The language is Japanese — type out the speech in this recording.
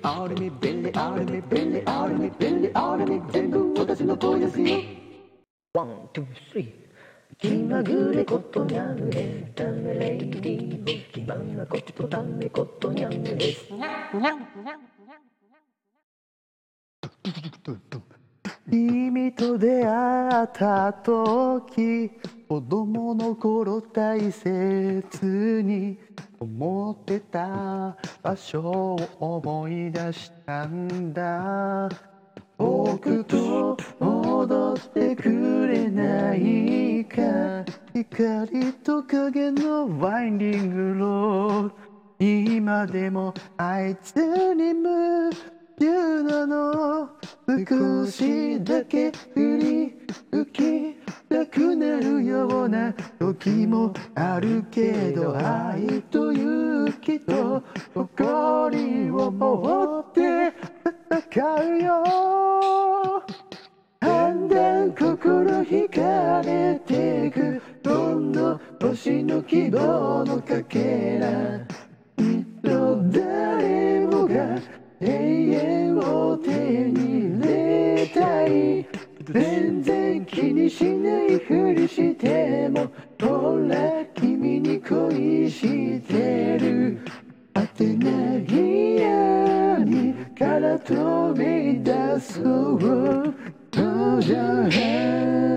リアルミ便利アルミ便利アルミ便利アルミ全部私の声ですよ。ワン、ツー、スリー気まぐれことにゃんエンタメレイディー気まなことためことにゃんです君と出会った時子供の頃大切に思ってた場所を思い出したんだ。僕と踊ってくれないか光と影のワインディングロード今でもあいつに夢中なの。少しだけ振り浮きたくなるような時もあるけど愛と勇気と誇りを持って戦うよだんだん心惹かれてく。どんどん星の希望のかけらきっと誰もが永気にしないふりしてもほら君に恋してる？果てない闇から飛び出そう登場